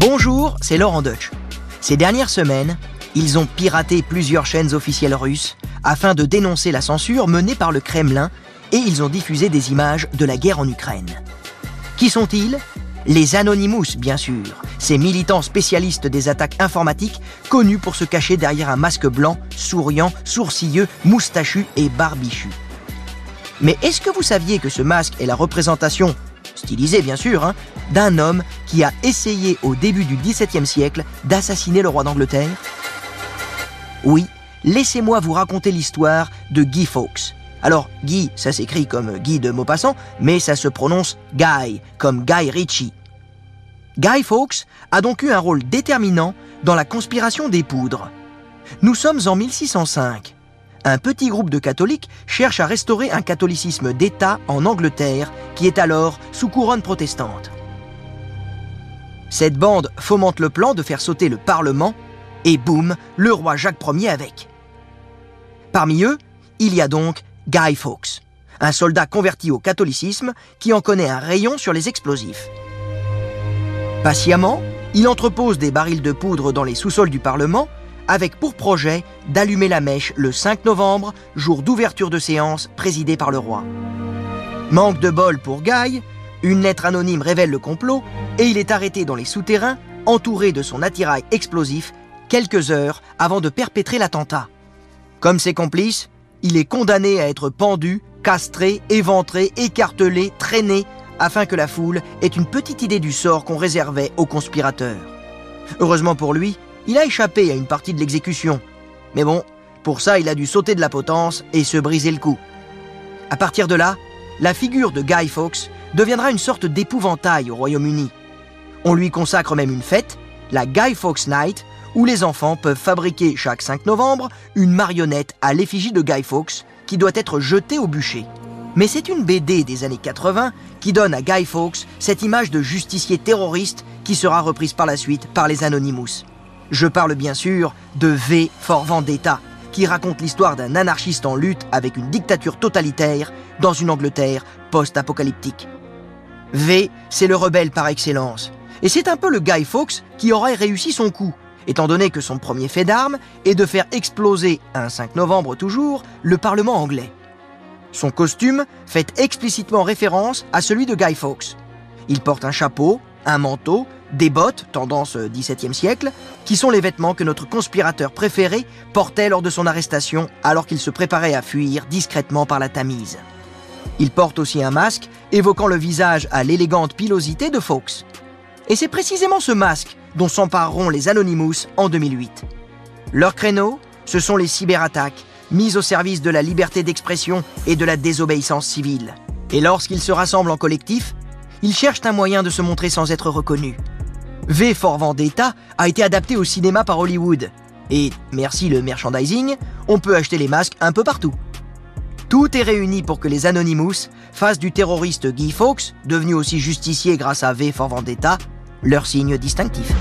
Bonjour, c'est Laurent Deutsch. Ces dernières semaines, ils ont piraté plusieurs chaînes officielles russes afin de dénoncer la censure menée par le Kremlin et ils ont diffusé des images de la guerre en Ukraine. Qui sont-ils? Les Anonymous, bien sûr, ces militants spécialistes des attaques informatiques connus pour se cacher derrière un masque blanc, souriant, sourcilleux, moustachu et barbichu. Mais est-ce que vous saviez que ce masque est la représentation, stylisée bien sûr, hein, d'un homme qui a essayé au début du XVIIe siècle d'assassiner le roi d'Angleterre Oui, laissez-moi vous raconter l'histoire de Guy Fawkes. Alors, Guy, ça s'écrit comme Guy de Maupassant, mais ça se prononce Guy, comme Guy Ritchie. Guy Fawkes a donc eu un rôle déterminant dans la conspiration des poudres. Nous sommes en 1605 un petit groupe de catholiques cherche à restaurer un catholicisme d'État en Angleterre qui est alors sous couronne protestante. Cette bande fomente le plan de faire sauter le Parlement et boum, le roi Jacques Ier avec. Parmi eux, il y a donc Guy Fawkes, un soldat converti au catholicisme qui en connaît un rayon sur les explosifs. Patiemment, il entrepose des barils de poudre dans les sous-sols du Parlement avec pour projet d'allumer la mèche le 5 novembre, jour d'ouverture de séance présidée par le roi. Manque de bol pour Guy, une lettre anonyme révèle le complot et il est arrêté dans les souterrains, entouré de son attirail explosif, quelques heures avant de perpétrer l'attentat. Comme ses complices, il est condamné à être pendu, castré, éventré, écartelé, traîné, afin que la foule ait une petite idée du sort qu'on réservait aux conspirateurs. Heureusement pour lui, il a échappé à une partie de l'exécution. Mais bon, pour ça, il a dû sauter de la potence et se briser le cou. À partir de là, la figure de Guy Fawkes deviendra une sorte d'épouvantail au Royaume-Uni. On lui consacre même une fête, la Guy Fawkes Night, où les enfants peuvent fabriquer chaque 5 novembre une marionnette à l'effigie de Guy Fawkes qui doit être jetée au bûcher. Mais c'est une BD des années 80 qui donne à Guy Fawkes cette image de justicier terroriste qui sera reprise par la suite par les Anonymous. Je parle bien sûr de V for Vendetta, qui raconte l'histoire d'un anarchiste en lutte avec une dictature totalitaire dans une Angleterre post-apocalyptique. V, c'est le rebelle par excellence. Et c'est un peu le Guy Fawkes qui aurait réussi son coup, étant donné que son premier fait d'armes est de faire exploser, un 5 novembre toujours, le Parlement anglais. Son costume fait explicitement référence à celui de Guy Fawkes. Il porte un chapeau, un manteau, des bottes, tendance XVIIe siècle, qui sont les vêtements que notre conspirateur préféré portait lors de son arrestation alors qu'il se préparait à fuir discrètement par la Tamise. Il porte aussi un masque évoquant le visage à l'élégante pilosité de Fawkes. Et c'est précisément ce masque dont s'empareront les Anonymous en 2008. Leur créneau, ce sont les cyberattaques mises au service de la liberté d'expression et de la désobéissance civile. Et lorsqu'ils se rassemblent en collectif, ils cherchent un moyen de se montrer sans être reconnus. V for Vendetta a été adapté au cinéma par Hollywood. Et, merci le merchandising, on peut acheter les masques un peu partout. Tout est réuni pour que les Anonymous fassent du terroriste Guy Fawkes, devenu aussi justicier grâce à V for Vendetta, leur signe distinctif.